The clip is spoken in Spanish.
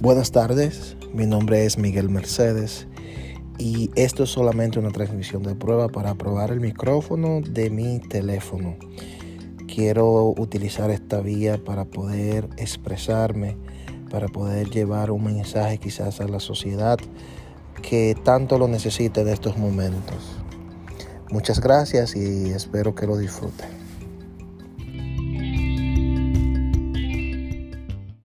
Buenas tardes, mi nombre es Miguel Mercedes y esto es solamente una transmisión de prueba para probar el micrófono de mi teléfono. Quiero utilizar esta vía para poder expresarme, para poder llevar un mensaje quizás a la sociedad que tanto lo necesita en estos momentos. Muchas gracias y espero que lo disfruten.